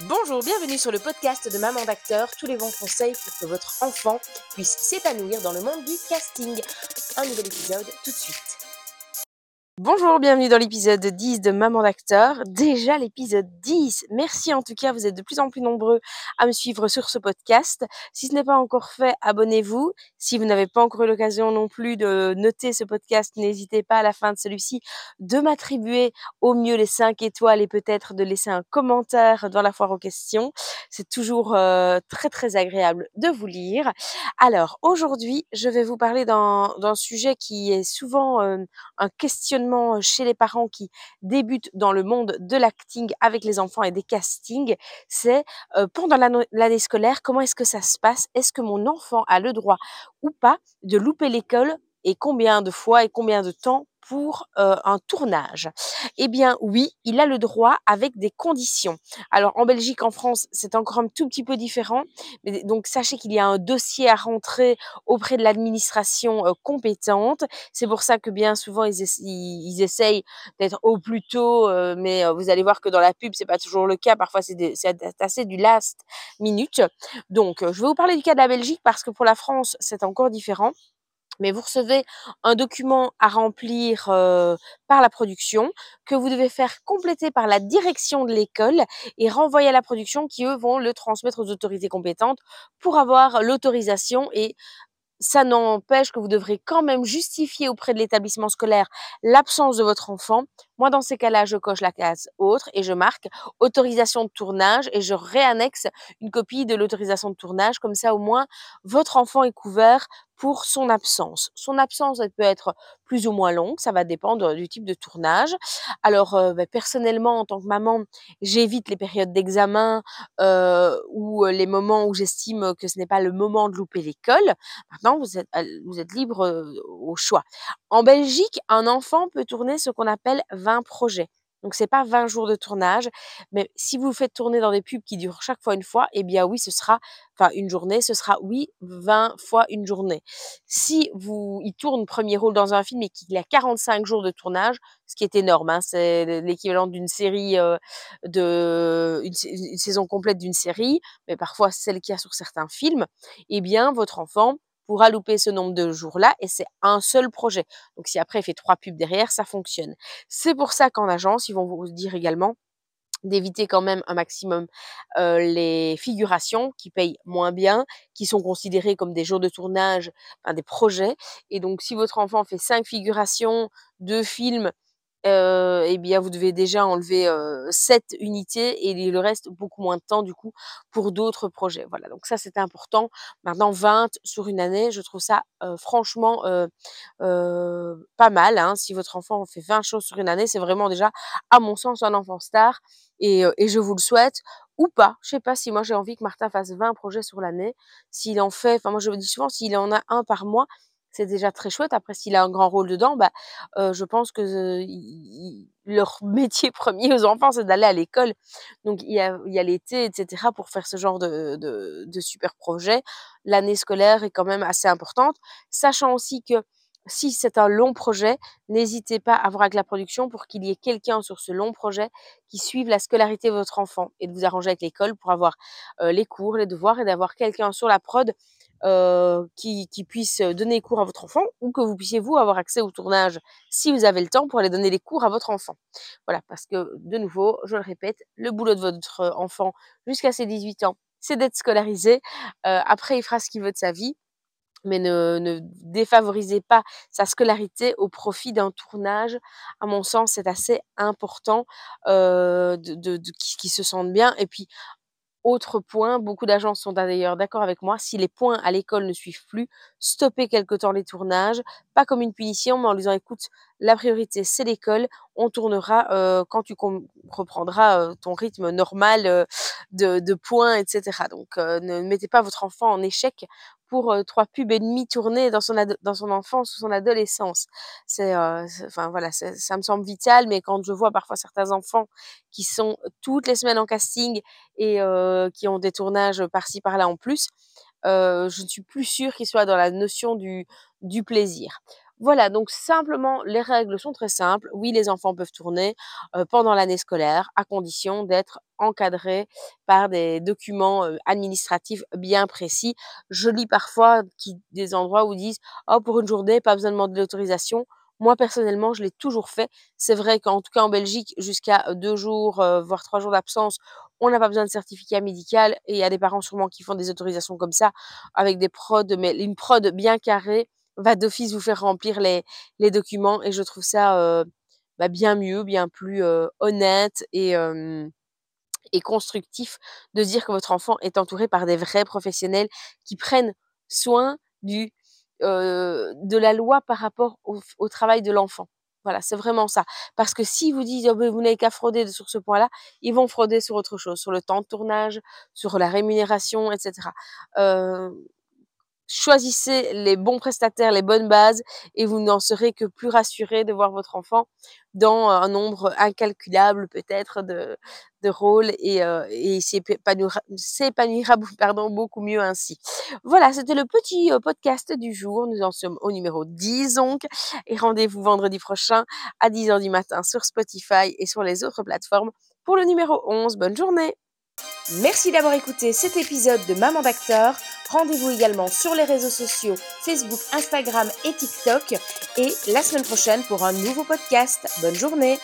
Bonjour, bienvenue sur le podcast de Maman d'acteur, tous les bons conseils pour que votre enfant puisse s'épanouir dans le monde du casting. Un nouvel épisode tout de suite. Bonjour, bienvenue dans l'épisode 10 de Maman d'acteur. Déjà l'épisode 10. Merci en tout cas, vous êtes de plus en plus nombreux à me suivre sur ce podcast. Si ce n'est pas encore fait, abonnez-vous. Si vous n'avez pas encore eu l'occasion non plus de noter ce podcast, n'hésitez pas à la fin de celui-ci de m'attribuer au mieux les 5 étoiles et peut-être de laisser un commentaire dans la foire aux questions. C'est toujours euh, très très agréable de vous lire. Alors aujourd'hui, je vais vous parler d'un sujet qui est souvent euh, un questionnement chez les parents qui débutent dans le monde de l'acting avec les enfants et des castings, c'est pendant l'année scolaire, comment est-ce que ça se passe? Est-ce que mon enfant a le droit ou pas de louper l'école et combien de fois et combien de temps pour un tournage Eh bien oui, il a le droit avec des conditions. Alors en Belgique, en France, c'est encore un tout petit peu différent. Donc sachez qu'il y a un dossier à rentrer auprès de l'administration compétente. C'est pour ça que bien souvent ils, ils essayent d'être au plus tôt, mais vous allez voir que dans la pub c'est pas toujours le cas. Parfois c'est assez du last minute. Donc je vais vous parler du cas de la Belgique parce que pour la France c'est encore différent mais vous recevez un document à remplir par la production que vous devez faire compléter par la direction de l'école et renvoyer à la production qui, eux, vont le transmettre aux autorités compétentes pour avoir l'autorisation et ça n'empêche que vous devrez quand même justifier auprès de l'établissement scolaire l'absence de votre enfant. Moi, dans ces cas-là, je coche la case autre et je marque autorisation de tournage et je réannexe une copie de l'autorisation de tournage. Comme ça, au moins, votre enfant est couvert pour son absence. Son absence, elle peut être plus ou moins longue, ça va dépendre du type de tournage. Alors, euh, bah, personnellement, en tant que maman, j'évite les périodes d'examen euh, ou les moments où j'estime que ce n'est pas le moment de louper l'école. Maintenant, vous êtes libre au choix. En Belgique, un enfant peut tourner ce qu'on appelle 20 projets. Donc c'est pas 20 jours de tournage, mais si vous faites tourner dans des pubs qui durent chaque fois une fois, eh bien oui, ce sera enfin une journée, ce sera oui 20 fois une journée. Si vous il tourne premier rôle dans un film et qu'il a 45 jours de tournage, ce qui est énorme, hein, c'est l'équivalent d'une série euh, de une, une, saison complète d'une série, mais parfois celle qu'il y a sur certains films, eh bien votre enfant pourra louper ce nombre de jours-là et c'est un seul projet. Donc si après il fait trois pubs derrière, ça fonctionne. C'est pour ça qu'en agence, ils vont vous dire également d'éviter quand même un maximum euh, les figurations qui payent moins bien, qui sont considérées comme des jours de tournage, des projets. Et donc si votre enfant fait cinq figurations, deux films euh, eh bien, vous devez déjà enlever euh, 7 unités et le reste beaucoup moins de temps du coup pour d'autres projets. Voilà, donc ça c'est important. Maintenant 20 sur une année, je trouve ça euh, franchement euh, pas mal. Hein. Si votre enfant fait 20 choses sur une année, c'est vraiment déjà à mon sens un enfant star et, je vous le souhaite ou pas. Je sais pas si moi j'ai envie que Martin fasse 20 projets sur l'année. S'il en fait, enfin moi je dis souvent s'il en a un par mois, c'est déjà très chouette. Après, s'il a un grand rôle dedans, bah, je pense que leur métier premier aux enfants, c'est d'aller à l'école. Donc, il y a, y a l'été, etc., pour faire ce genre de, de, super projet. L'année scolaire est quand même assez importante, sachant aussi que si c'est un long projet, n'hésitez pas à voir avec la production pour qu'il y ait quelqu'un sur ce long projet qui suive la scolarité de votre enfant et de vous arranger avec l'école pour avoir les cours, les devoirs et d'avoir quelqu'un sur la prod euh, qui, qui, puisse donner cours à votre enfant ou que vous puissiez vous avoir accès au tournage si vous avez le temps pour aller donner les cours à votre enfant. Voilà, parce que de nouveau, je le répète, le boulot de votre enfant jusqu'à ses 18 ans, c'est d'être scolarisé. Euh, après, il fera ce qu'il veut de sa vie mais ne, défavorisez pas sa scolarité au profit d'un tournage. À mon sens, c'est assez important euh, de qu'ils se sentent bien. Et puis, autre point, beaucoup d'agences sont d'ailleurs d'accord avec moi, si les points à l'école ne suivent plus, stoppez quelque temps les tournages, pas comme une punition, mais en disant écoute, la priorité c'est l'école, on tournera euh, quand tu reprendras euh, ton rythme normal euh, de, points, etc. Donc ne mettez pas votre enfant en échec pour trois pubs et demi tournées dans son, dans son enfance ou son adolescence. C'est, enfin voilà, ça me semble vital, mais quand je vois parfois certains enfants qui sont toutes les semaines en casting et qui ont des tournages par-ci par-là en plus, je ne suis plus sûre qu'ils soient dans la notion du, du plaisir. Voilà, donc simplement, les règles sont très simples. Oui, les enfants peuvent tourner pendant l'année scolaire, à condition d'être encadrés par des documents administratifs bien précis. Je lis parfois des endroits où ils disent oh, pour une journée, pas besoin de demander l'autorisation. Moi, personnellement, je l'ai toujours fait. C'est vrai qu'en tout cas en Belgique, jusqu'à deux jours, voire trois jours d'absence, on n'a pas besoin de certificat médical. Et il y a des parents sûrement qui font des autorisations comme ça, avec des prods, mais une prod bien carrée va d'office vous faire remplir les, documents. Et je trouve ça bah, bien mieux, bien plus honnête et, et constructif de dire que votre enfant est entouré par des vrais professionnels qui prennent soin du de la loi par rapport au, travail de l'enfant. Voilà, c'est vraiment ça. Parce que si vous dites, «Oh, vous n'avez qu'à frauder sur ce point-là, ils vont frauder sur autre chose, sur le temps de tournage, sur la rémunération, etc choisissez les bons prestataires, les bonnes bases, et vous n'en serez que plus rassuré de voir votre enfant dans un nombre incalculable peut-être de, de rôles et, euh, et s'épanouira, pardon, beaucoup mieux ainsi. Voilà, c'était le petit euh, podcast du jour. Nous en sommes au numéro 10 donc, et rendez-vous vendredi prochain à 10h du matin sur Spotify et sur les autres plateformes pour le numéro 11. Bonne journée Merci d'avoir écouté cet épisode de Maman d'acteur. Rendez-vous également sur les réseaux sociaux Facebook, Instagram et TikTok. Et la semaine prochaine pour un nouveau podcast. Bonne journée